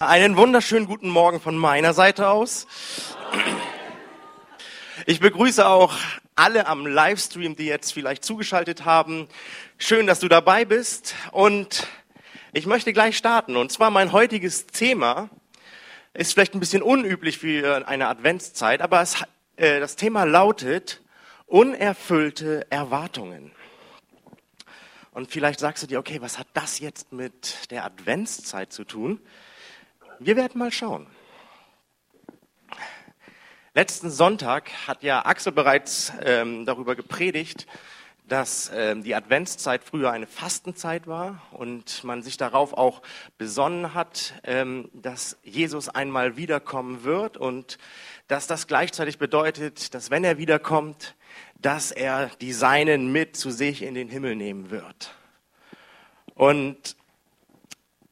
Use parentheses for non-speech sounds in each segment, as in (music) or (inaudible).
Einen wunderschönen guten Morgen von meiner Seite aus. Ich begrüße auch alle am Livestream, die jetzt vielleicht zugeschaltet haben. Schön, dass du dabei bist. Und ich möchte gleich starten. Und zwar mein heutiges Thema ist vielleicht ein bisschen unüblich für eine Adventszeit, aber es, äh, das Thema lautet unerfüllte Erwartungen. Und vielleicht sagst du dir, okay, was hat das jetzt mit der Adventszeit zu tun? Wir werden mal schauen. Letzten Sonntag hat ja Axel bereits ähm, darüber gepredigt, dass ähm, die Adventszeit früher eine Fastenzeit war und man sich darauf auch besonnen hat, ähm, dass Jesus einmal wiederkommen wird und dass das gleichzeitig bedeutet, dass wenn er wiederkommt, dass er die Seinen mit zu sich in den Himmel nehmen wird. Und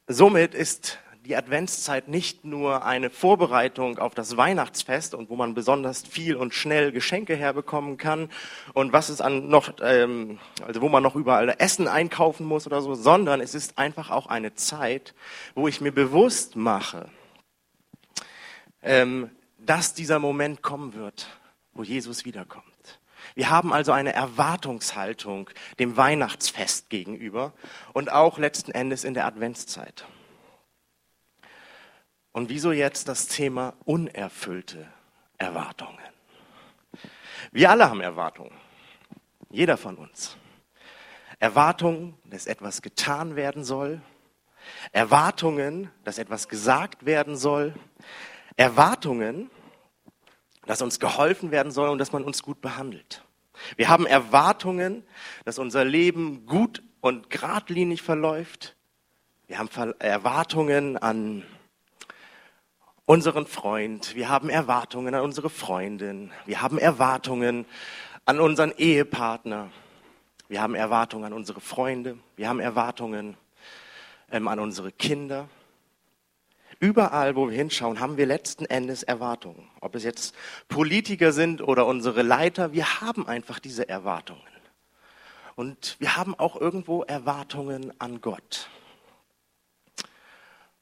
somit ist die Adventszeit nicht nur eine Vorbereitung auf das Weihnachtsfest und wo man besonders viel und schnell Geschenke herbekommen kann und was es an noch, ähm, also wo man noch überall Essen einkaufen muss oder so, sondern es ist einfach auch eine Zeit, wo ich mir bewusst mache, ähm, dass dieser Moment kommen wird, wo Jesus wiederkommt. Wir haben also eine Erwartungshaltung dem Weihnachtsfest gegenüber und auch letzten Endes in der Adventszeit. Und wieso jetzt das Thema unerfüllte Erwartungen? Wir alle haben Erwartungen. Jeder von uns. Erwartungen, dass etwas getan werden soll. Erwartungen, dass etwas gesagt werden soll. Erwartungen, dass uns geholfen werden soll und dass man uns gut behandelt. Wir haben Erwartungen, dass unser Leben gut und geradlinig verläuft. Wir haben Erwartungen an unseren Freund, wir haben Erwartungen an unsere Freundin, wir haben Erwartungen an unseren Ehepartner, wir haben Erwartungen an unsere Freunde, wir haben Erwartungen ähm, an unsere Kinder. Überall, wo wir hinschauen, haben wir letzten Endes Erwartungen. Ob es jetzt Politiker sind oder unsere Leiter, wir haben einfach diese Erwartungen. Und wir haben auch irgendwo Erwartungen an Gott.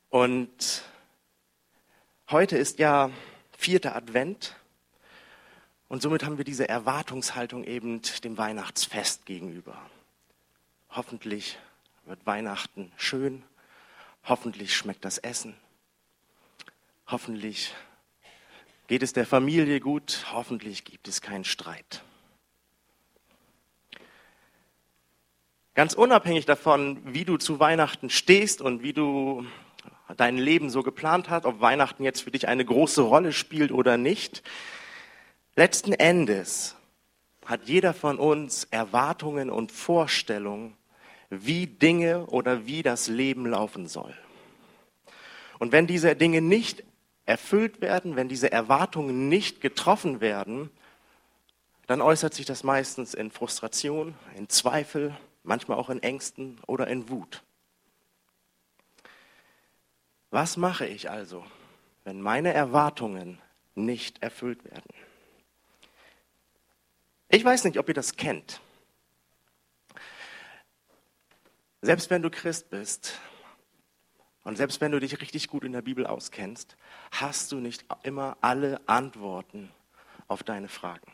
Und Heute ist ja vierter Advent und somit haben wir diese Erwartungshaltung eben dem Weihnachtsfest gegenüber. Hoffentlich wird Weihnachten schön, hoffentlich schmeckt das Essen, hoffentlich geht es der Familie gut, hoffentlich gibt es keinen Streit. Ganz unabhängig davon, wie du zu Weihnachten stehst und wie du dein Leben so geplant hat, ob Weihnachten jetzt für dich eine große Rolle spielt oder nicht. Letzten Endes hat jeder von uns Erwartungen und Vorstellungen, wie Dinge oder wie das Leben laufen soll. Und wenn diese Dinge nicht erfüllt werden, wenn diese Erwartungen nicht getroffen werden, dann äußert sich das meistens in Frustration, in Zweifel, manchmal auch in Ängsten oder in Wut. Was mache ich also, wenn meine Erwartungen nicht erfüllt werden? Ich weiß nicht, ob ihr das kennt. Selbst wenn du Christ bist und selbst wenn du dich richtig gut in der Bibel auskennst, hast du nicht immer alle Antworten auf deine Fragen.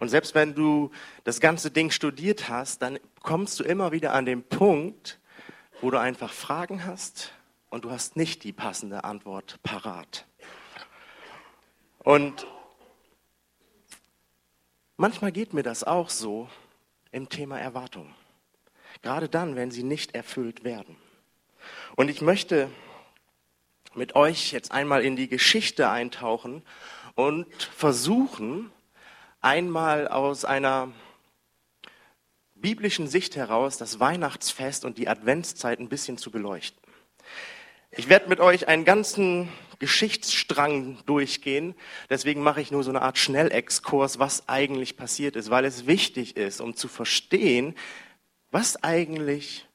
Und selbst wenn du das ganze Ding studiert hast, dann kommst du immer wieder an den Punkt, wo du einfach Fragen hast und du hast nicht die passende Antwort parat. Und manchmal geht mir das auch so im Thema Erwartung. Gerade dann, wenn sie nicht erfüllt werden. Und ich möchte mit euch jetzt einmal in die Geschichte eintauchen und versuchen, einmal aus einer biblischen Sicht heraus das Weihnachtsfest und die Adventszeit ein bisschen zu beleuchten. Ich werde mit euch einen ganzen Geschichtsstrang durchgehen. Deswegen mache ich nur so eine Art Schnellexkurs, was eigentlich passiert ist, weil es wichtig ist, um zu verstehen, was eigentlich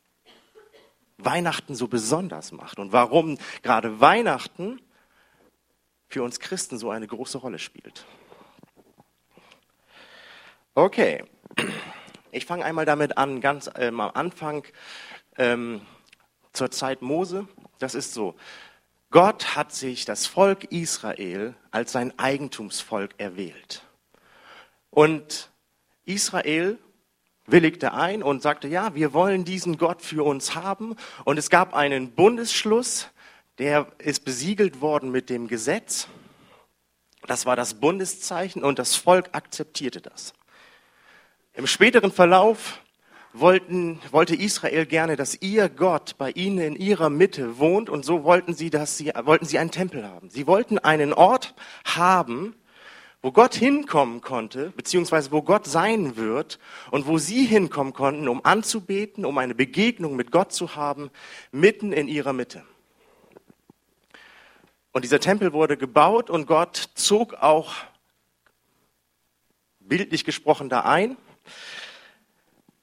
Weihnachten so besonders macht und warum gerade Weihnachten für uns Christen so eine große Rolle spielt. Okay, ich fange einmal damit an, ganz ähm, am Anfang ähm, zur Zeit Mose. Das ist so. Gott hat sich das Volk Israel als sein Eigentumsvolk erwählt. Und Israel willigte ein und sagte, ja, wir wollen diesen Gott für uns haben. Und es gab einen Bundesschluss, der ist besiegelt worden mit dem Gesetz. Das war das Bundeszeichen und das Volk akzeptierte das. Im späteren Verlauf wollten, wollte Israel gerne, dass ihr Gott bei ihnen in ihrer Mitte wohnt und so wollten sie, dass sie, wollten sie einen Tempel haben. Sie wollten einen Ort haben, wo Gott hinkommen konnte, beziehungsweise wo Gott sein wird und wo sie hinkommen konnten, um anzubeten, um eine Begegnung mit Gott zu haben, mitten in ihrer Mitte. Und dieser Tempel wurde gebaut und Gott zog auch bildlich gesprochen da ein.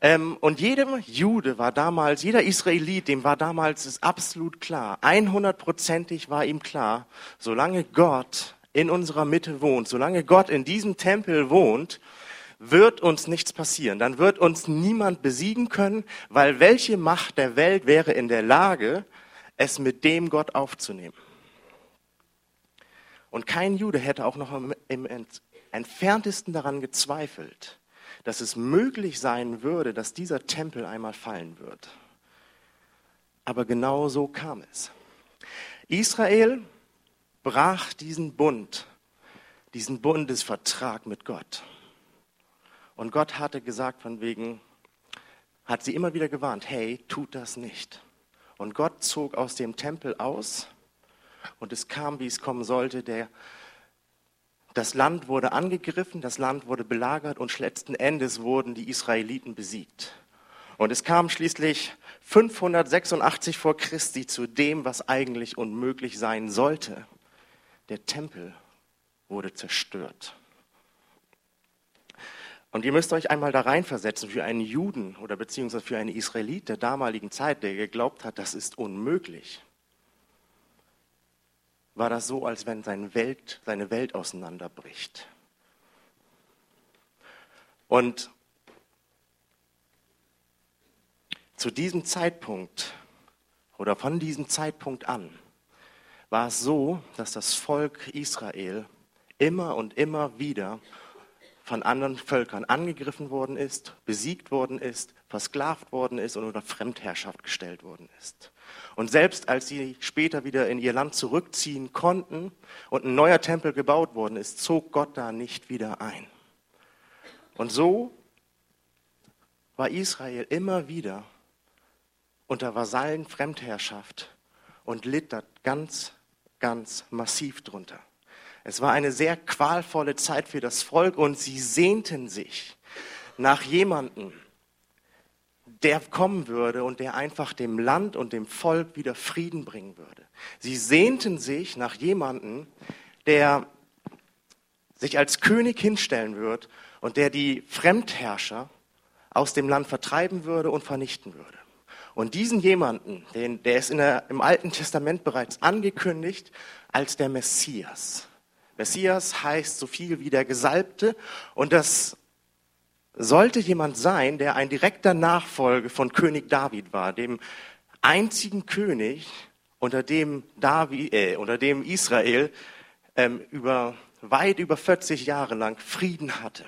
Ähm, und jedem Jude war damals, jeder Israelit, dem war damals es absolut klar, 100%ig war ihm klar, solange Gott in unserer Mitte wohnt, solange Gott in diesem Tempel wohnt, wird uns nichts passieren. Dann wird uns niemand besiegen können, weil welche Macht der Welt wäre in der Lage, es mit dem Gott aufzunehmen? Und kein Jude hätte auch noch im entferntesten daran gezweifelt, dass es möglich sein würde, dass dieser Tempel einmal fallen wird. Aber genau so kam es. Israel brach diesen Bund, diesen Bundesvertrag mit Gott. Und Gott hatte gesagt von wegen, hat sie immer wieder gewarnt, hey, tut das nicht. Und Gott zog aus dem Tempel aus und es kam, wie es kommen sollte. Der, das Land wurde angegriffen, das Land wurde belagert und letzten Endes wurden die Israeliten besiegt. Und es kam schließlich 586 vor Christi zu dem, was eigentlich unmöglich sein sollte der Tempel wurde zerstört. Und ihr müsst euch einmal da reinversetzen, für einen Juden oder beziehungsweise für einen Israelit der damaligen Zeit, der geglaubt hat, das ist unmöglich, war das so, als wenn seine Welt, seine Welt auseinanderbricht. Und zu diesem Zeitpunkt oder von diesem Zeitpunkt an war es so, dass das Volk Israel immer und immer wieder von anderen Völkern angegriffen worden ist, besiegt worden ist, versklavt worden ist und unter Fremdherrschaft gestellt worden ist. Und selbst als sie später wieder in ihr Land zurückziehen konnten und ein neuer Tempel gebaut worden ist, zog Gott da nicht wieder ein. Und so war Israel immer wieder unter Vasallen Fremdherrschaft und litt da ganz ganz massiv drunter. Es war eine sehr qualvolle Zeit für das Volk und sie sehnten sich nach jemandem, der kommen würde und der einfach dem Land und dem Volk wieder Frieden bringen würde. Sie sehnten sich nach jemandem, der sich als König hinstellen wird und der die Fremdherrscher aus dem Land vertreiben würde und vernichten würde. Und diesen jemanden, den, der ist der, im Alten Testament bereits angekündigt als der Messias. Messias heißt so viel wie der Gesalbte und das sollte jemand sein, der ein direkter Nachfolge von König David war, dem einzigen König, unter dem, David, äh, unter dem Israel ähm, über, weit über 40 Jahre lang Frieden hatte.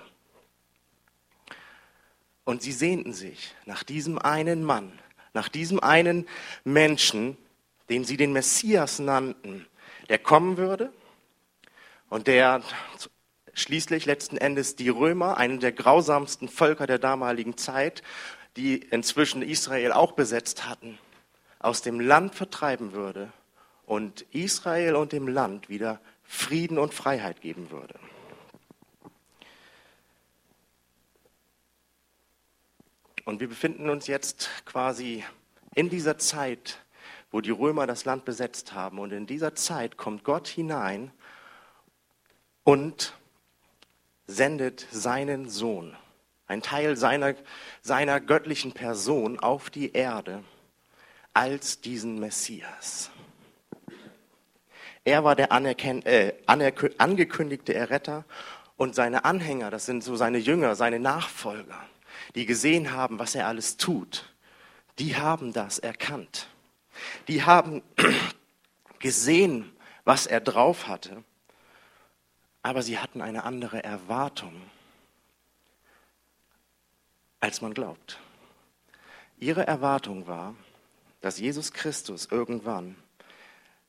Und sie sehnten sich nach diesem einen Mann, nach diesem einen Menschen, den sie den Messias nannten, der kommen würde und der schließlich letzten Endes die Römer, einen der grausamsten Völker der damaligen Zeit, die inzwischen Israel auch besetzt hatten, aus dem Land vertreiben würde und Israel und dem Land wieder Frieden und Freiheit geben würde. Und wir befinden uns jetzt quasi in dieser Zeit, wo die Römer das Land besetzt haben. Und in dieser Zeit kommt Gott hinein und sendet seinen Sohn, ein Teil seiner, seiner göttlichen Person auf die Erde als diesen Messias. Er war der äh, angekündigte Erretter und seine Anhänger, das sind so seine Jünger, seine Nachfolger die gesehen haben, was er alles tut, die haben das erkannt. Die haben (clears throat) gesehen, was er drauf hatte, aber sie hatten eine andere Erwartung, als man glaubt. Ihre Erwartung war, dass Jesus Christus irgendwann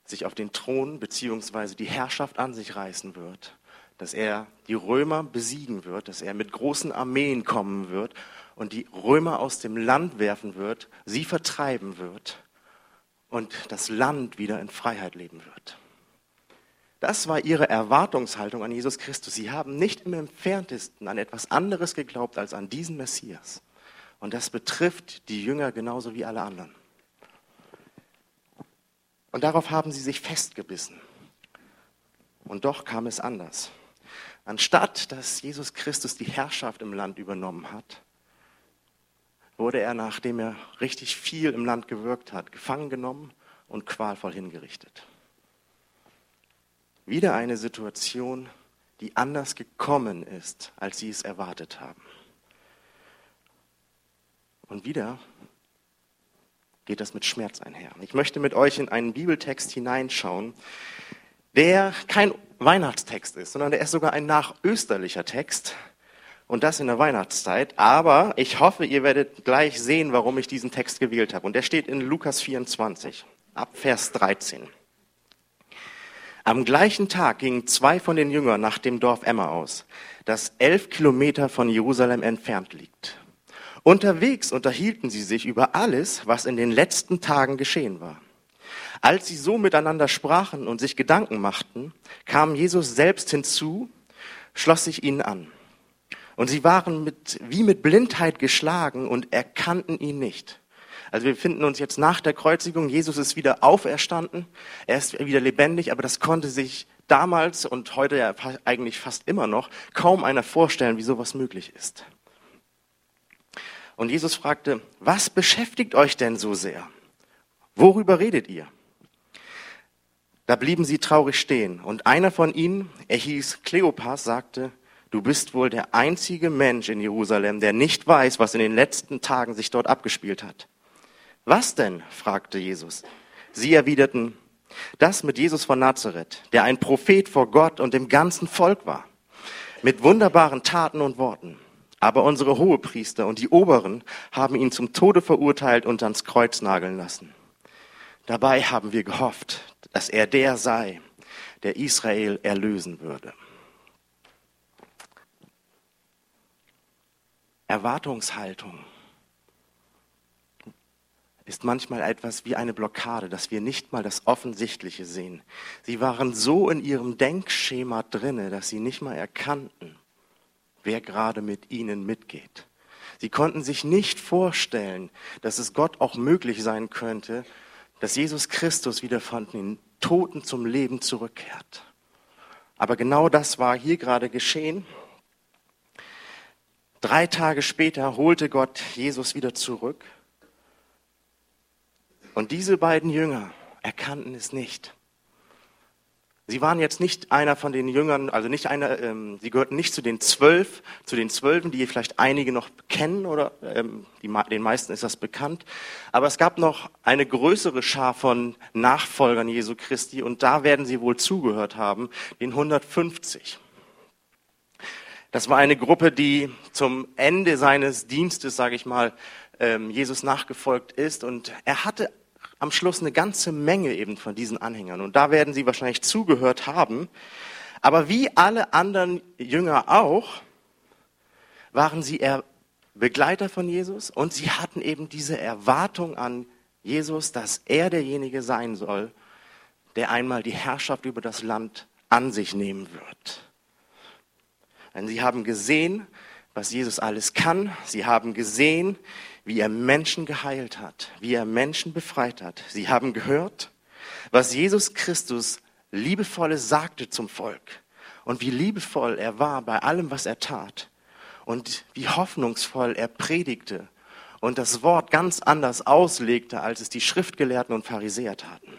sich auf den Thron bzw. die Herrschaft an sich reißen wird, dass er die Römer besiegen wird, dass er mit großen Armeen kommen wird und die Römer aus dem Land werfen wird, sie vertreiben wird und das Land wieder in Freiheit leben wird. Das war ihre Erwartungshaltung an Jesus Christus. Sie haben nicht im entferntesten an etwas anderes geglaubt als an diesen Messias. Und das betrifft die Jünger genauso wie alle anderen. Und darauf haben sie sich festgebissen. Und doch kam es anders. Anstatt dass Jesus Christus die Herrschaft im Land übernommen hat, wurde er, nachdem er richtig viel im Land gewirkt hat, gefangen genommen und qualvoll hingerichtet. Wieder eine Situation, die anders gekommen ist, als sie es erwartet haben. Und wieder geht das mit Schmerz einher. Ich möchte mit euch in einen Bibeltext hineinschauen, der kein Weihnachtstext ist, sondern der ist sogar ein nachösterlicher Text. Und das in der Weihnachtszeit. Aber ich hoffe, ihr werdet gleich sehen, warum ich diesen Text gewählt habe. Und der steht in Lukas 24, ab Vers 13. Am gleichen Tag gingen zwei von den Jüngern nach dem Dorf Emma aus, das elf Kilometer von Jerusalem entfernt liegt. Unterwegs unterhielten sie sich über alles, was in den letzten Tagen geschehen war. Als sie so miteinander sprachen und sich Gedanken machten, kam Jesus selbst hinzu, schloss sich ihnen an. Und sie waren mit, wie mit Blindheit geschlagen und erkannten ihn nicht. Also wir finden uns jetzt nach der Kreuzigung, Jesus ist wieder auferstanden, er ist wieder lebendig, aber das konnte sich damals und heute ja eigentlich fast immer noch kaum einer vorstellen, wie sowas möglich ist. Und Jesus fragte, was beschäftigt euch denn so sehr? Worüber redet ihr? Da blieben sie traurig stehen. Und einer von ihnen, er hieß Kleopas, sagte, du bist wohl der einzige Mensch in Jerusalem, der nicht weiß, was in den letzten Tagen sich dort abgespielt hat. Was denn? fragte Jesus. Sie erwiderten, das mit Jesus von Nazareth, der ein Prophet vor Gott und dem ganzen Volk war, mit wunderbaren Taten und Worten. Aber unsere Hohepriester und die Oberen haben ihn zum Tode verurteilt und ans Kreuz nageln lassen. Dabei haben wir gehofft, dass er der sei, der Israel erlösen würde. Erwartungshaltung ist manchmal etwas wie eine Blockade, dass wir nicht mal das Offensichtliche sehen. Sie waren so in ihrem Denkschema drinne, dass sie nicht mal erkannten, wer gerade mit ihnen mitgeht. Sie konnten sich nicht vorstellen, dass es Gott auch möglich sein könnte, dass Jesus Christus wieder von den Toten zum Leben zurückkehrt. Aber genau das war hier gerade geschehen. Drei Tage später holte Gott Jesus wieder zurück. Und diese beiden Jünger erkannten es nicht. Sie waren jetzt nicht einer von den Jüngern, also nicht einer, ähm, sie gehörten nicht zu den zwölf, zu den Zwölfen, die vielleicht einige noch kennen oder ähm, die, den meisten ist das bekannt. Aber es gab noch eine größere Schar von Nachfolgern Jesu Christi und da werden sie wohl zugehört haben, den 150. Das war eine Gruppe, die zum Ende seines Dienstes, sage ich mal, ähm, Jesus nachgefolgt ist und er hatte am Schluss eine ganze Menge eben von diesen Anhängern. Und da werden sie wahrscheinlich zugehört haben. Aber wie alle anderen Jünger auch, waren sie Begleiter von Jesus und sie hatten eben diese Erwartung an Jesus, dass er derjenige sein soll, der einmal die Herrschaft über das Land an sich nehmen wird. Denn sie haben gesehen, was Jesus alles kann. Sie haben gesehen, wie er Menschen geheilt hat, wie er Menschen befreit hat. Sie haben gehört, was Jesus Christus liebevolles sagte zum Volk und wie liebevoll er war bei allem, was er tat und wie hoffnungsvoll er predigte und das Wort ganz anders auslegte, als es die Schriftgelehrten und Pharisäer taten.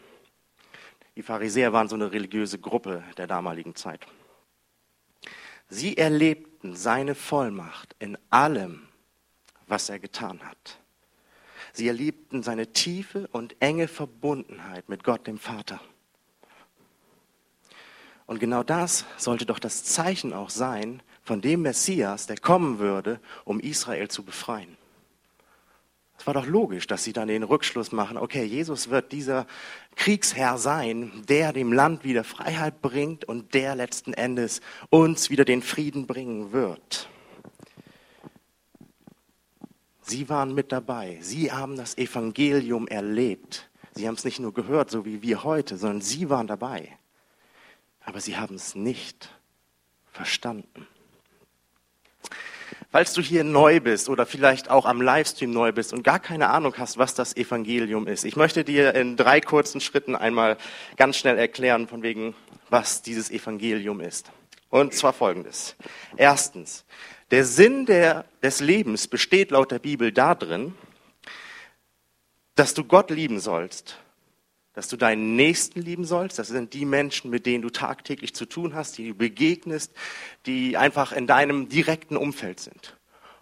Die Pharisäer waren so eine religiöse Gruppe der damaligen Zeit. Sie erlebten seine Vollmacht in allem, was er getan hat. Sie erlebten seine tiefe und enge Verbundenheit mit Gott dem Vater. Und genau das sollte doch das Zeichen auch sein von dem Messias, der kommen würde, um Israel zu befreien. Es war doch logisch, dass sie dann den Rückschluss machen, okay, Jesus wird dieser Kriegsherr sein, der dem Land wieder Freiheit bringt und der letzten Endes uns wieder den Frieden bringen wird. Sie waren mit dabei. Sie haben das Evangelium erlebt. Sie haben es nicht nur gehört, so wie wir heute, sondern sie waren dabei. Aber sie haben es nicht verstanden. Falls du hier neu bist oder vielleicht auch am Livestream neu bist und gar keine Ahnung hast, was das Evangelium ist, ich möchte dir in drei kurzen Schritten einmal ganz schnell erklären, von wegen, was dieses Evangelium ist. Und zwar folgendes. Erstens, der Sinn der, des Lebens besteht laut der Bibel darin, dass du Gott lieben sollst dass du deinen Nächsten lieben sollst. Das sind die Menschen, mit denen du tagtäglich zu tun hast, die du begegnest, die einfach in deinem direkten Umfeld sind.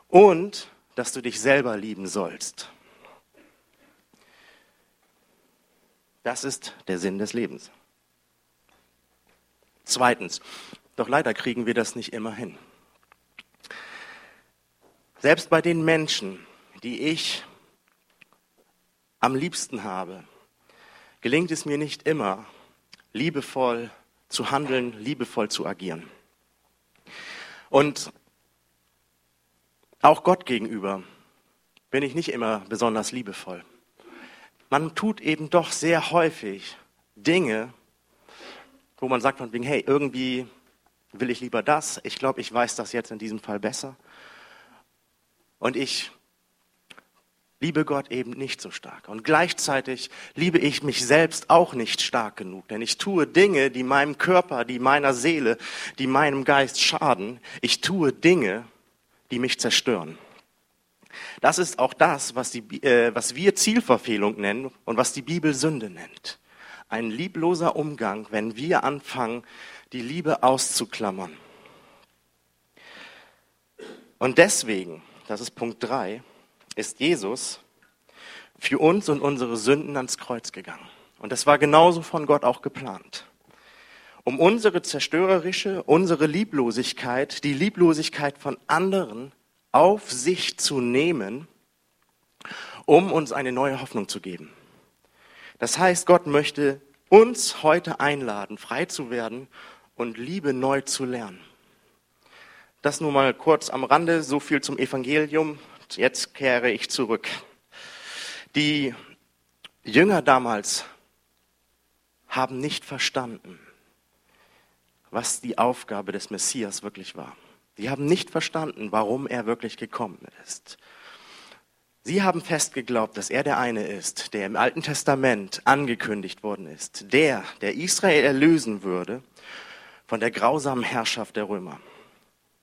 Und dass du dich selber lieben sollst. Das ist der Sinn des Lebens. Zweitens, doch leider kriegen wir das nicht immer hin. Selbst bei den Menschen, die ich am liebsten habe, gelingt es mir nicht immer, liebevoll zu handeln, liebevoll zu agieren. Und auch Gott gegenüber bin ich nicht immer besonders liebevoll. Man tut eben doch sehr häufig Dinge, wo man sagt von wegen, hey, irgendwie will ich lieber das. Ich glaube, ich weiß das jetzt in diesem Fall besser. Und ich liebe Gott eben nicht so stark. Und gleichzeitig liebe ich mich selbst auch nicht stark genug, denn ich tue Dinge, die meinem Körper, die meiner Seele, die meinem Geist schaden. Ich tue Dinge, die mich zerstören. Das ist auch das, was, die, äh, was wir Zielverfehlung nennen und was die Bibel Sünde nennt. Ein liebloser Umgang, wenn wir anfangen, die Liebe auszuklammern. Und deswegen, das ist Punkt drei, ist Jesus für uns und unsere Sünden ans Kreuz gegangen. Und das war genauso von Gott auch geplant. Um unsere zerstörerische, unsere Lieblosigkeit, die Lieblosigkeit von anderen auf sich zu nehmen, um uns eine neue Hoffnung zu geben. Das heißt, Gott möchte uns heute einladen, frei zu werden und Liebe neu zu lernen. Das nur mal kurz am Rande, so viel zum Evangelium jetzt kehre ich zurück. Die Jünger damals haben nicht verstanden, was die Aufgabe des Messias wirklich war. Sie haben nicht verstanden, warum er wirklich gekommen ist. Sie haben fest geglaubt, dass er der eine ist, der im Alten Testament angekündigt worden ist, der, der Israel erlösen würde von der grausamen Herrschaft der Römer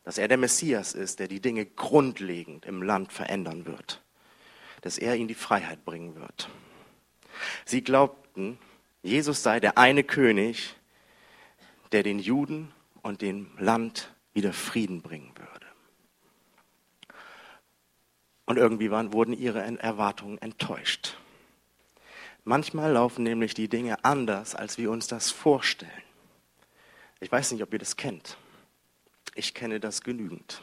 dass er der Messias ist, der die Dinge grundlegend im Land verändern wird, dass er ihnen die Freiheit bringen wird. Sie glaubten, Jesus sei der eine König, der den Juden und dem Land wieder Frieden bringen würde. Und irgendwie waren, wurden ihre Erwartungen enttäuscht. Manchmal laufen nämlich die Dinge anders, als wir uns das vorstellen. Ich weiß nicht, ob ihr das kennt. Ich kenne das genügend.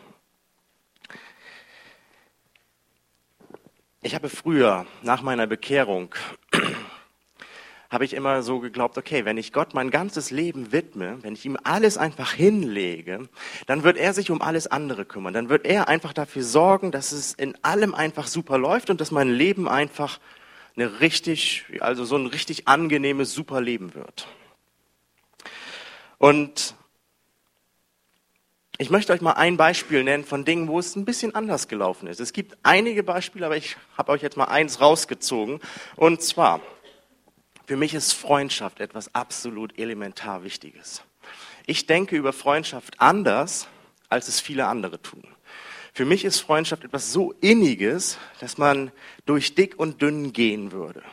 Ich habe früher, nach meiner Bekehrung, (clears throat) habe ich immer so geglaubt, okay, wenn ich Gott mein ganzes Leben widme, wenn ich ihm alles einfach hinlege, dann wird er sich um alles andere kümmern. Dann wird er einfach dafür sorgen, dass es in allem einfach super läuft und dass mein Leben einfach eine richtig, also so ein richtig angenehmes, super Leben wird. Und ich möchte euch mal ein Beispiel nennen von Dingen, wo es ein bisschen anders gelaufen ist. Es gibt einige Beispiele, aber ich habe euch jetzt mal eins rausgezogen. Und zwar, für mich ist Freundschaft etwas absolut elementar Wichtiges. Ich denke über Freundschaft anders, als es viele andere tun. Für mich ist Freundschaft etwas so Inniges, dass man durch dick und dünn gehen würde.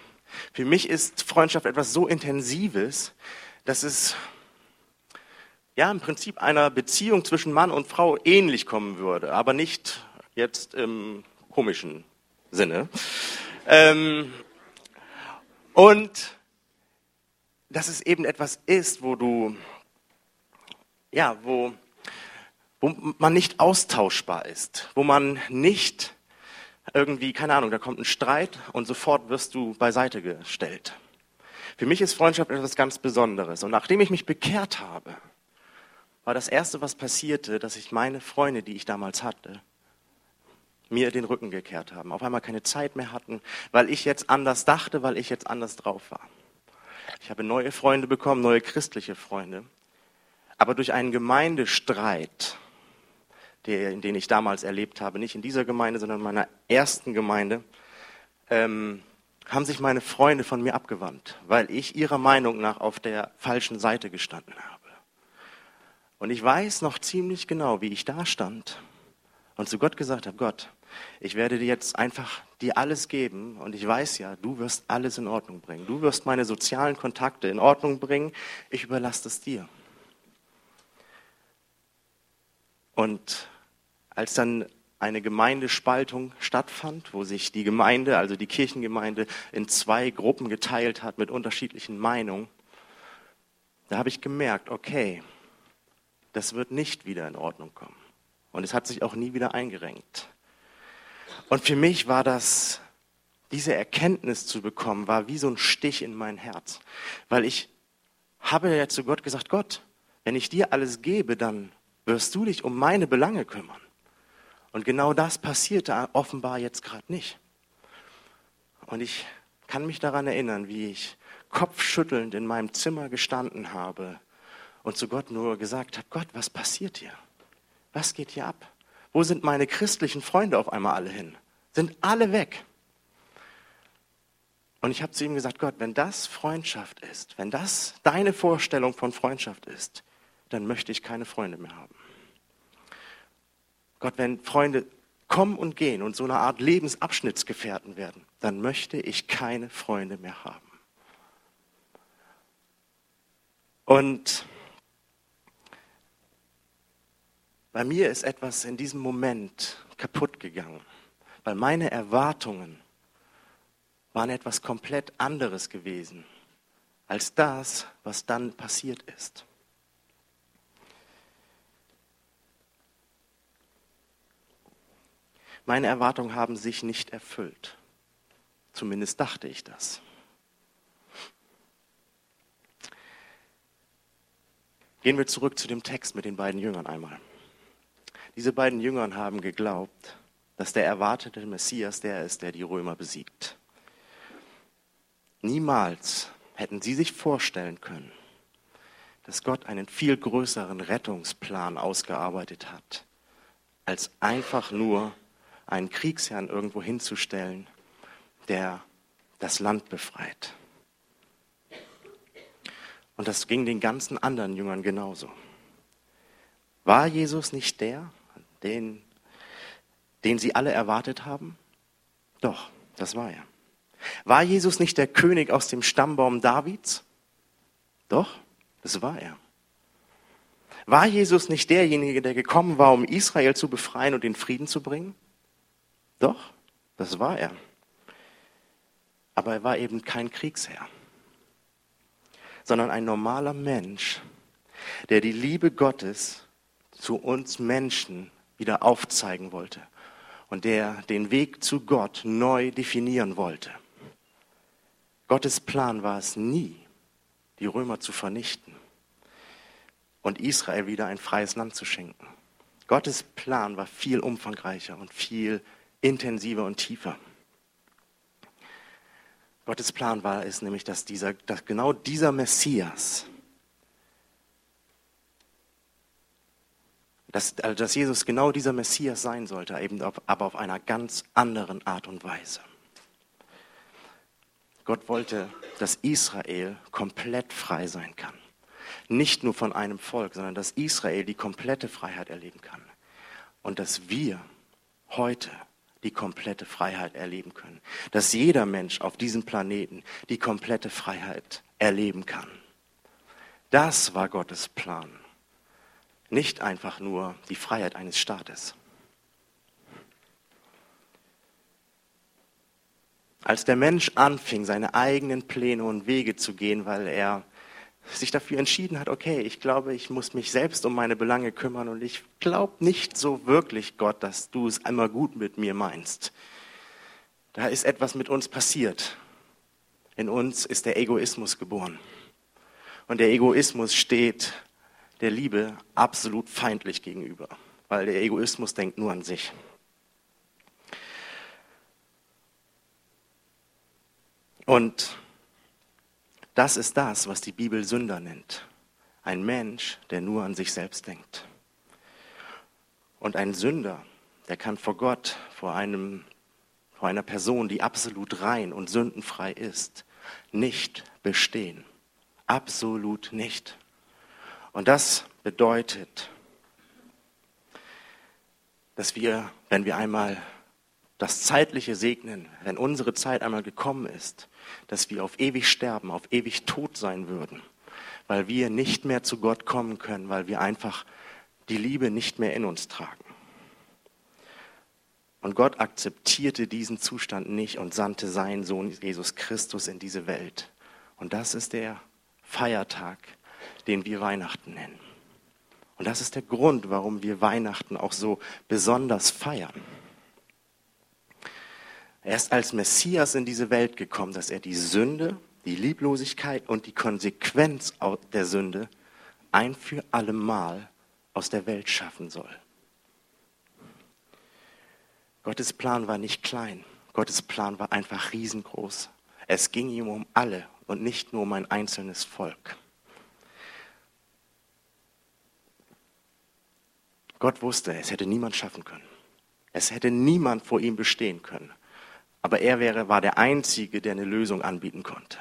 Für mich ist Freundschaft etwas so Intensives, dass es ja im Prinzip einer Beziehung zwischen Mann und Frau ähnlich kommen würde, aber nicht jetzt im komischen Sinne. Ähm, und dass es eben etwas ist, wo du ja, wo, wo man nicht austauschbar ist, wo man nicht irgendwie, keine Ahnung, da kommt ein Streit und sofort wirst du beiseite gestellt. Für mich ist Freundschaft etwas ganz Besonderes. Und nachdem ich mich bekehrt habe, war das Erste, was passierte, dass ich meine Freunde, die ich damals hatte, mir den Rücken gekehrt haben, auf einmal keine Zeit mehr hatten, weil ich jetzt anders dachte, weil ich jetzt anders drauf war. Ich habe neue Freunde bekommen, neue christliche Freunde. Aber durch einen Gemeindestreit, der, den ich damals erlebt habe, nicht in dieser Gemeinde, sondern in meiner ersten Gemeinde, ähm, haben sich meine Freunde von mir abgewandt, weil ich ihrer Meinung nach auf der falschen Seite gestanden habe. Und ich weiß noch ziemlich genau, wie ich da stand und zu Gott gesagt habe, Gott, ich werde dir jetzt einfach dir alles geben und ich weiß ja, du wirst alles in Ordnung bringen. Du wirst meine sozialen Kontakte in Ordnung bringen. Ich überlasse es dir. Und als dann eine Gemeindespaltung stattfand, wo sich die Gemeinde, also die Kirchengemeinde, in zwei Gruppen geteilt hat mit unterschiedlichen Meinungen, da habe ich gemerkt, okay, das wird nicht wieder in Ordnung kommen. Und es hat sich auch nie wieder eingerenkt. Und für mich war das, diese Erkenntnis zu bekommen, war wie so ein Stich in mein Herz. Weil ich habe ja zu Gott gesagt, Gott, wenn ich dir alles gebe, dann wirst du dich um meine Belange kümmern. Und genau das passierte offenbar jetzt gerade nicht. Und ich kann mich daran erinnern, wie ich kopfschüttelnd in meinem Zimmer gestanden habe und zu Gott nur gesagt habe, Gott, was passiert hier? Was geht hier ab? Wo sind meine christlichen Freunde auf einmal alle hin? Sind alle weg. Und ich habe zu ihm gesagt, Gott, wenn das Freundschaft ist, wenn das deine Vorstellung von Freundschaft ist, dann möchte ich keine Freunde mehr haben. Gott, wenn Freunde kommen und gehen und so eine Art Lebensabschnittsgefährten werden, dann möchte ich keine Freunde mehr haben. Und bei mir ist etwas in diesem Moment kaputt gegangen, weil meine Erwartungen waren etwas komplett anderes gewesen als das, was dann passiert ist. Meine Erwartungen haben sich nicht erfüllt. Zumindest dachte ich das. Gehen wir zurück zu dem Text mit den beiden Jüngern einmal. Diese beiden Jüngern haben geglaubt, dass der erwartete Messias der ist, der die Römer besiegt. Niemals hätten sie sich vorstellen können, dass Gott einen viel größeren Rettungsplan ausgearbeitet hat, als einfach nur einen Kriegsherrn irgendwo hinzustellen, der das Land befreit. Und das ging den ganzen anderen Jüngern genauso. War Jesus nicht der, den, den sie alle erwartet haben? Doch, das war er. War Jesus nicht der König aus dem Stammbaum Davids? Doch, das war er. War Jesus nicht derjenige, der gekommen war, um Israel zu befreien und den Frieden zu bringen? Doch, das war er. Aber er war eben kein Kriegsherr, sondern ein normaler Mensch, der die Liebe Gottes zu uns Menschen wieder aufzeigen wollte und der den Weg zu Gott neu definieren wollte. Gottes Plan war es nie, die Römer zu vernichten und Israel wieder ein freies Land zu schenken. Gottes Plan war viel umfangreicher und viel intensiver und tiefer. Gottes Plan war es nämlich, dass, dieser, dass genau dieser Messias, dass, also dass Jesus genau dieser Messias sein sollte, eben aber auf einer ganz anderen Art und Weise. Gott wollte, dass Israel komplett frei sein kann. Nicht nur von einem Volk, sondern dass Israel die komplette Freiheit erleben kann. Und dass wir heute die komplette Freiheit erleben können. Dass jeder Mensch auf diesem Planeten die komplette Freiheit erleben kann. Das war Gottes Plan. Nicht einfach nur die Freiheit eines Staates. Als der Mensch anfing, seine eigenen Pläne und Wege zu gehen, weil er sich dafür entschieden hat, okay, ich glaube, ich muss mich selbst um meine Belange kümmern und ich glaube nicht so wirklich, Gott, dass du es einmal gut mit mir meinst. Da ist etwas mit uns passiert. In uns ist der Egoismus geboren. Und der Egoismus steht der Liebe absolut feindlich gegenüber, weil der Egoismus denkt nur an sich. Und das ist das, was die Bibel Sünder nennt. Ein Mensch, der nur an sich selbst denkt. Und ein Sünder, der kann vor Gott, vor, einem, vor einer Person, die absolut rein und sündenfrei ist, nicht bestehen. Absolut nicht. Und das bedeutet, dass wir, wenn wir einmal das Zeitliche segnen, wenn unsere Zeit einmal gekommen ist, dass wir auf ewig sterben, auf ewig tot sein würden, weil wir nicht mehr zu Gott kommen können, weil wir einfach die Liebe nicht mehr in uns tragen. Und Gott akzeptierte diesen Zustand nicht und sandte seinen Sohn Jesus Christus in diese Welt. Und das ist der Feiertag, den wir Weihnachten nennen. Und das ist der Grund, warum wir Weihnachten auch so besonders feiern. Er ist als Messias in diese Welt gekommen, dass er die Sünde, die Lieblosigkeit und die Konsequenz der Sünde ein für allemal aus der Welt schaffen soll. Gottes Plan war nicht klein. Gottes Plan war einfach riesengroß. Es ging ihm um alle und nicht nur um ein einzelnes Volk. Gott wusste, es hätte niemand schaffen können. Es hätte niemand vor ihm bestehen können. Aber er wäre, war der Einzige, der eine Lösung anbieten konnte.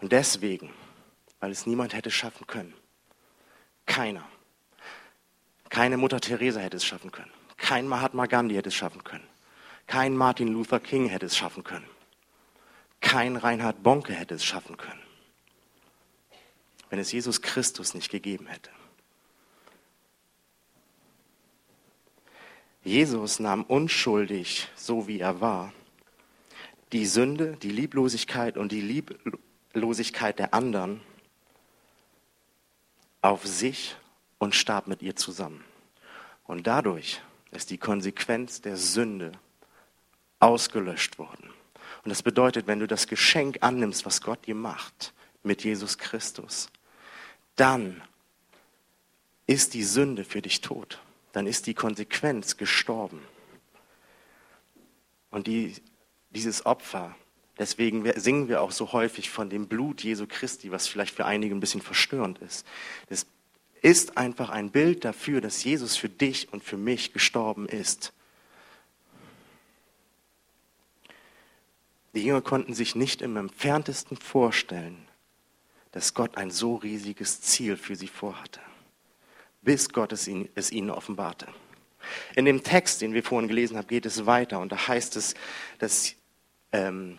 Und deswegen, weil es niemand hätte schaffen können, keiner, keine Mutter Teresa hätte es schaffen können, kein Mahatma Gandhi hätte es schaffen können, kein Martin Luther King hätte es schaffen können, kein Reinhard Bonke hätte es schaffen können, wenn es Jesus Christus nicht gegeben hätte. Jesus nahm unschuldig, so wie er war, die Sünde, die Lieblosigkeit und die Lieblosigkeit der anderen auf sich und starb mit ihr zusammen. Und dadurch ist die Konsequenz der Sünde ausgelöscht worden. Und das bedeutet, wenn du das Geschenk annimmst, was Gott dir macht mit Jesus Christus, dann ist die Sünde für dich tot. Dann ist die Konsequenz gestorben. Und die dieses Opfer. Deswegen singen wir auch so häufig von dem Blut Jesu Christi, was vielleicht für einige ein bisschen verstörend ist. Es ist einfach ein Bild dafür, dass Jesus für dich und für mich gestorben ist. Die Jünger konnten sich nicht im entferntesten vorstellen, dass Gott ein so riesiges Ziel für sie vorhatte, bis Gott es ihnen, offenbarte. In dem Text, den wir vorhin gelesen haben, geht es weiter und da heißt es, dass ähm,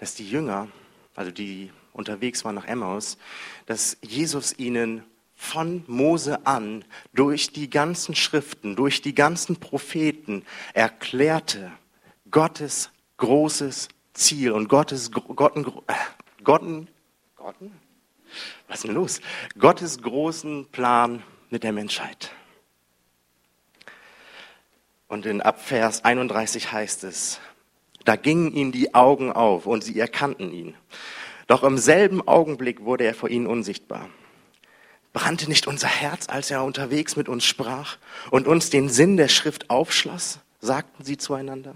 dass die Jünger, also die unterwegs waren nach Emmaus, dass Jesus ihnen von Mose an durch die ganzen Schriften, durch die ganzen Propheten erklärte Gottes großes Ziel und Gottes Gotten, Gotten, Gotten, was ist denn los? Gottes großen Plan mit der Menschheit. Und in Abvers 31 heißt es, da gingen ihnen die Augen auf und sie erkannten ihn. Doch im selben Augenblick wurde er vor ihnen unsichtbar. Brannte nicht unser Herz, als er unterwegs mit uns sprach und uns den Sinn der Schrift aufschloss? sagten sie zueinander.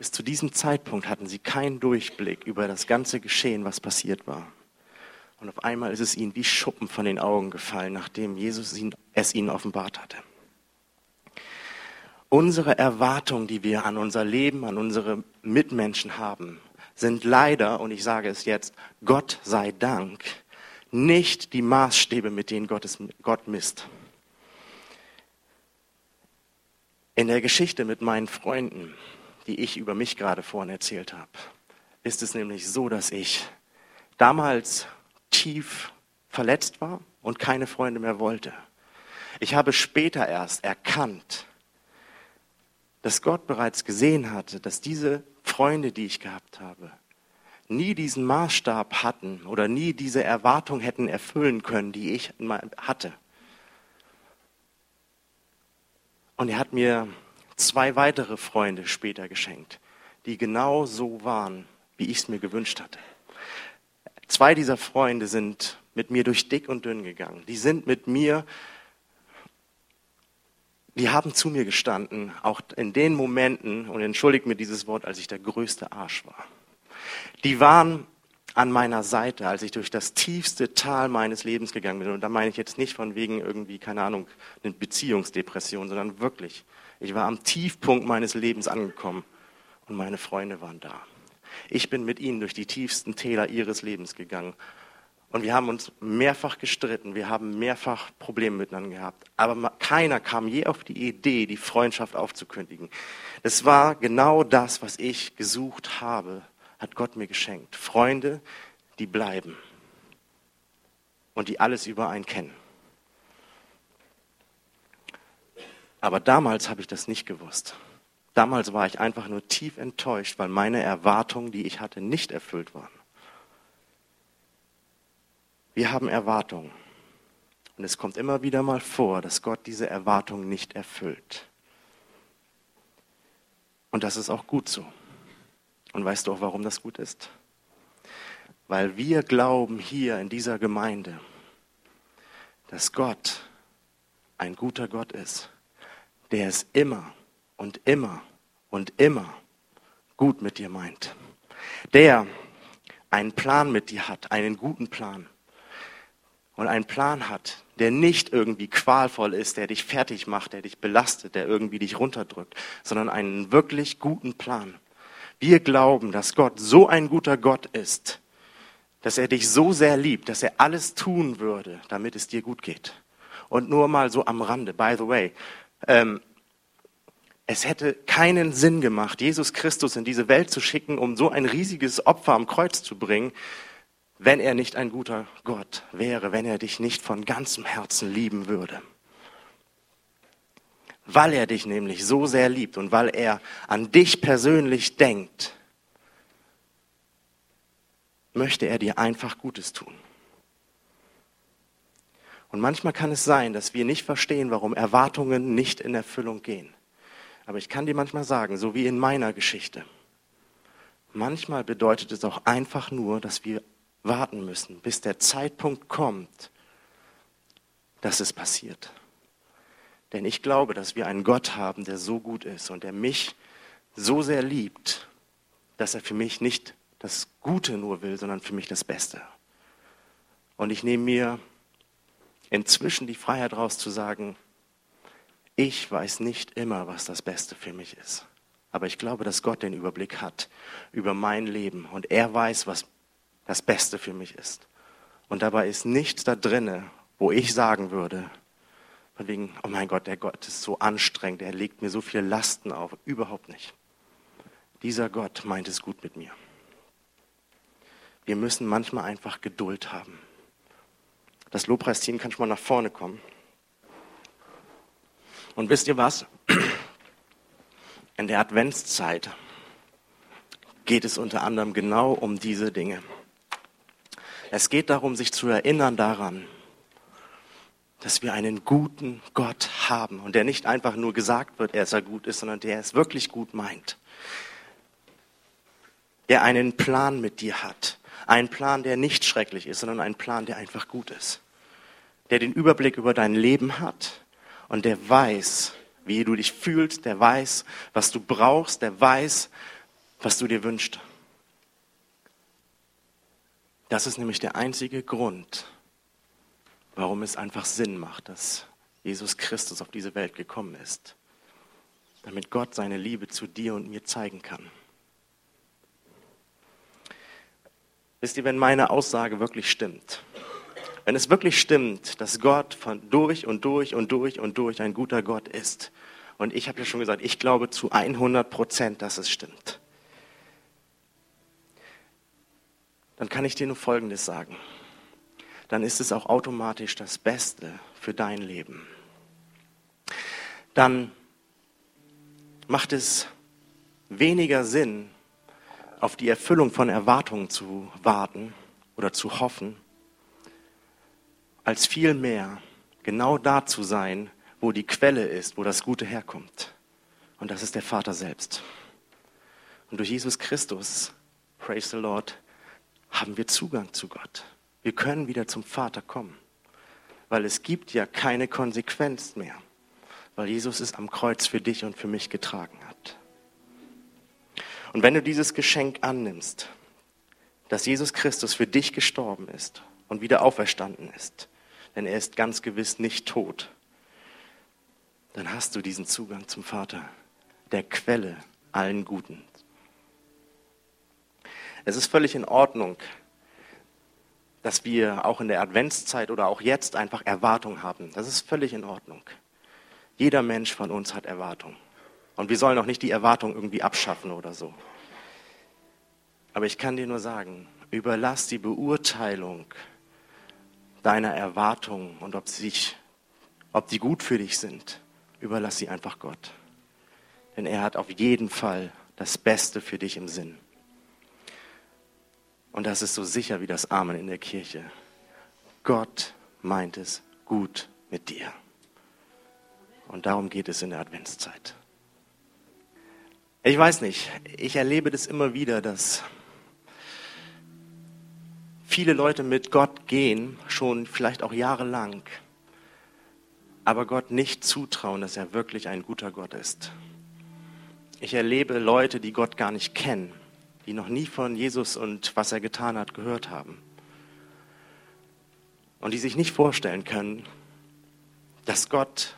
Bis zu diesem Zeitpunkt hatten sie keinen Durchblick über das ganze Geschehen, was passiert war. Und auf einmal ist es ihnen wie Schuppen von den Augen gefallen, nachdem Jesus es ihnen offenbart hatte unsere Erwartungen, die wir an unser Leben, an unsere Mitmenschen haben, sind leider, und ich sage es jetzt, Gott sei Dank, nicht die Maßstäbe, mit denen Gott, es, Gott misst. In der Geschichte mit meinen Freunden, die ich über mich gerade vorhin erzählt habe, ist es nämlich so, dass ich damals tief verletzt war und keine Freunde mehr wollte. Ich habe später erst erkannt, dass Gott bereits gesehen hatte, dass diese Freunde, die ich gehabt habe, nie diesen Maßstab hatten oder nie diese Erwartung hätten erfüllen können, die ich hatte. Und er hat mir zwei weitere Freunde später geschenkt, die genau so waren, wie ich es mir gewünscht hatte. Zwei dieser Freunde sind mit mir durch dick und dünn gegangen. Die sind mit mir, die haben zu mir gestanden, auch in den Momenten, und entschuldigt mir dieses Wort, als ich der größte Arsch war. Die waren an meiner Seite, als ich durch das tiefste Tal meines Lebens gegangen bin. Und da meine ich jetzt nicht von wegen irgendwie, keine Ahnung, eine Beziehungsdepression, sondern wirklich. Ich war am Tiefpunkt meines Lebens angekommen und meine Freunde waren da. Ich bin mit ihnen durch die tiefsten Täler ihres Lebens gegangen. Und wir haben uns mehrfach gestritten, wir haben mehrfach Probleme miteinander gehabt. Aber keiner kam je auf die Idee, die Freundschaft aufzukündigen. Es war genau das, was ich gesucht habe hat Gott mir geschenkt. Freunde, die bleiben und die alles über einen kennen. Aber damals habe ich das nicht gewusst. Damals war ich einfach nur tief enttäuscht, weil meine Erwartungen, die ich hatte, nicht erfüllt waren. Wir haben Erwartungen. Und es kommt immer wieder mal vor, dass Gott diese Erwartungen nicht erfüllt. Und das ist auch gut so. Und weißt du auch, warum das gut ist? Weil wir glauben hier in dieser Gemeinde, dass Gott ein guter Gott ist, der es immer und immer und immer gut mit dir meint. Der einen Plan mit dir hat, einen guten Plan. Und einen Plan hat, der nicht irgendwie qualvoll ist, der dich fertig macht, der dich belastet, der irgendwie dich runterdrückt, sondern einen wirklich guten Plan wir glauben, dass Gott so ein guter Gott ist, dass er dich so sehr liebt, dass er alles tun würde, damit es dir gut geht. Und nur mal so am Rande, by the way, ähm, es hätte keinen Sinn gemacht, Jesus Christus in diese Welt zu schicken, um so ein riesiges Opfer am Kreuz zu bringen, wenn er nicht ein guter Gott wäre, wenn er dich nicht von ganzem Herzen lieben würde weil er dich nämlich so sehr liebt und weil er an dich persönlich denkt, möchte er dir einfach Gutes tun. Und manchmal kann es sein, dass wir nicht verstehen, warum Erwartungen nicht in Erfüllung gehen. Aber ich kann dir manchmal sagen, so wie in meiner Geschichte, manchmal bedeutet es auch einfach nur, dass wir warten müssen, bis der Zeitpunkt kommt, dass es passiert. Denn ich glaube, dass wir einen Gott haben, der so gut ist und der mich so sehr liebt, dass er für mich nicht das Gute nur will, sondern für mich das Beste. Und ich nehme mir inzwischen die Freiheit raus zu sagen, ich weiß nicht immer, was das Beste für mich ist. Aber ich glaube, dass Gott den Überblick hat über mein Leben und er weiß, was das Beste für mich ist. Und dabei ist nichts da drinne, wo ich sagen würde, von wegen, oh mein Gott, der Gott ist so anstrengend, er legt mir so viele Lasten auf. Überhaupt nicht. Dieser Gott meint es gut mit mir. Wir müssen manchmal einfach Geduld haben. Das Lobpreisteam kann schon mal nach vorne kommen. Und wisst ihr was? (clears throat) In der Adventszeit geht es unter anderem genau um diese Dinge. Es geht darum, sich zu erinnern daran, dass wir einen guten Gott haben und der nicht einfach nur gesagt wird, er sei gut ist, sondern der es wirklich gut meint. Der einen Plan mit dir hat. Ein Plan, der nicht schrecklich ist, sondern ein Plan, der einfach gut ist. Der den Überblick über dein Leben hat und der weiß, wie du dich fühlst, der weiß, was du brauchst, der weiß, was du dir wünschst. Das ist nämlich der einzige Grund, warum es einfach Sinn macht, dass Jesus Christus auf diese Welt gekommen ist, damit Gott seine Liebe zu dir und mir zeigen kann. Wisst ihr, wenn meine Aussage wirklich stimmt, wenn es wirklich stimmt, dass Gott von durch und durch und durch und durch ein guter Gott ist, und ich habe ja schon gesagt, ich glaube zu 100 Prozent, dass es stimmt, dann kann ich dir nur Folgendes sagen dann ist es auch automatisch das Beste für dein Leben. Dann macht es weniger Sinn, auf die Erfüllung von Erwartungen zu warten oder zu hoffen, als vielmehr genau da zu sein, wo die Quelle ist, wo das Gute herkommt. Und das ist der Vater selbst. Und durch Jesus Christus, praise the Lord, haben wir Zugang zu Gott. Wir können wieder zum Vater kommen, weil es gibt ja keine Konsequenz mehr, weil Jesus es am Kreuz für dich und für mich getragen hat. Und wenn du dieses Geschenk annimmst, dass Jesus Christus für dich gestorben ist und wieder auferstanden ist, denn er ist ganz gewiss nicht tot, dann hast du diesen Zugang zum Vater, der Quelle allen Guten. Es ist völlig in Ordnung, dass wir auch in der Adventszeit oder auch jetzt einfach Erwartung haben. Das ist völlig in Ordnung. Jeder Mensch von uns hat Erwartung. Und wir sollen auch nicht die Erwartung irgendwie abschaffen oder so. Aber ich kann dir nur sagen, überlass die Beurteilung deiner Erwartungen und ob, sie, ob die gut für dich sind, überlass sie einfach Gott. Denn er hat auf jeden Fall das Beste für dich im Sinn. Und das ist so sicher wie das Amen in der Kirche. Gott meint es gut mit dir. Und darum geht es in der Adventszeit. Ich weiß nicht, ich erlebe das immer wieder, dass viele Leute mit Gott gehen, schon vielleicht auch jahrelang, aber Gott nicht zutrauen, dass er wirklich ein guter Gott ist. Ich erlebe Leute, die Gott gar nicht kennen, die noch nie von Jesus und was er getan hat gehört haben. Und die sich nicht vorstellen können, dass Gott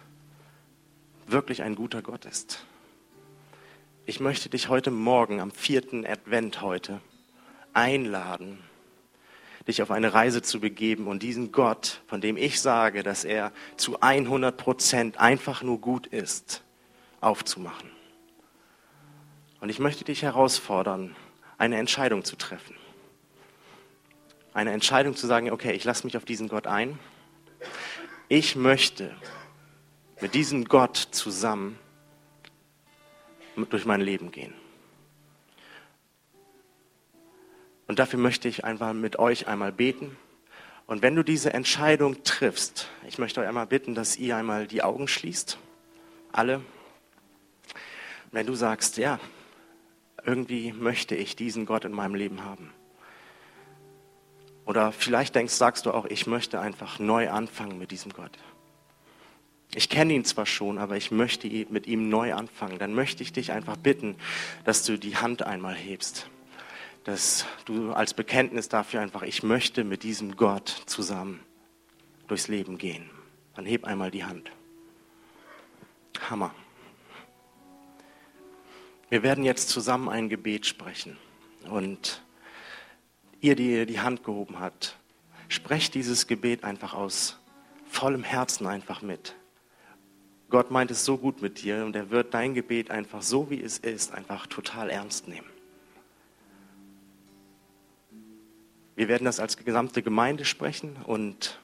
wirklich ein guter Gott ist. Ich möchte dich heute Morgen, am vierten Advent heute, einladen, dich auf eine Reise zu begeben und diesen Gott, von dem ich sage, dass er zu 100 Prozent einfach nur gut ist, aufzumachen. Und ich möchte dich herausfordern, eine Entscheidung zu treffen. Eine Entscheidung zu sagen, okay, ich lasse mich auf diesen Gott ein. Ich möchte mit diesem Gott zusammen durch mein Leben gehen. Und dafür möchte ich einfach mit euch einmal beten. Und wenn du diese Entscheidung triffst, ich möchte euch einmal bitten, dass ihr einmal die Augen schließt. Alle. Wenn du sagst, ja, irgendwie möchte ich diesen Gott in meinem Leben haben. Oder vielleicht denkst, sagst du auch, ich möchte einfach neu anfangen mit diesem Gott. Ich kenne ihn zwar schon, aber ich möchte mit ihm neu anfangen. Dann möchte ich dich einfach bitten, dass du die Hand einmal hebst dass du als Bekenntnis dafür einfach, ich möchte mit diesem Gott zusammen durchs Leben gehen. Dann heb einmal die Hand. Hammer. Wir werden jetzt zusammen ein Gebet sprechen. Und ihr, die die Hand gehoben habt, sprecht dieses Gebet einfach aus vollem Herzen einfach mit. Gott meint es so gut mit dir und er wird dein Gebet einfach so, wie es ist, einfach total ernst nehmen. Wir werden das als gesamte Gemeinde sprechen und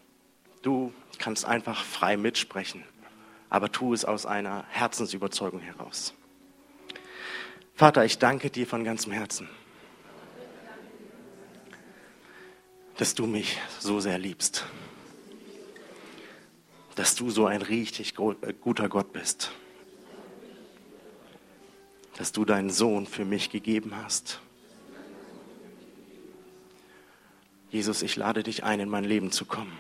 du kannst einfach frei mitsprechen, aber tu es aus einer Herzensüberzeugung heraus. Vater, ich danke dir von ganzem Herzen, dass du mich so sehr liebst, dass du so ein richtig äh, guter Gott bist, dass du deinen Sohn für mich gegeben hast Jesus, ich lade dich ein, in mein Leben zu kommen.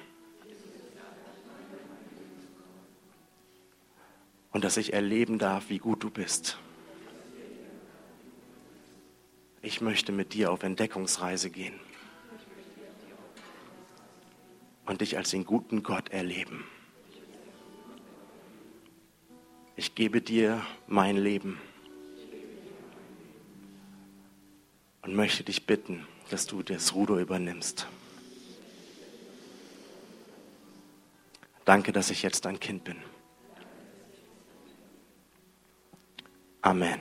Und dass ich erleben darf, wie gut du bist. Ich möchte mit dir auf Entdeckungsreise gehen und dich als den guten Gott erleben. Ich gebe dir mein Leben und möchte dich bitten, dass du das Ruder übernimmst. Danke, dass ich jetzt dein Kind bin. Amen.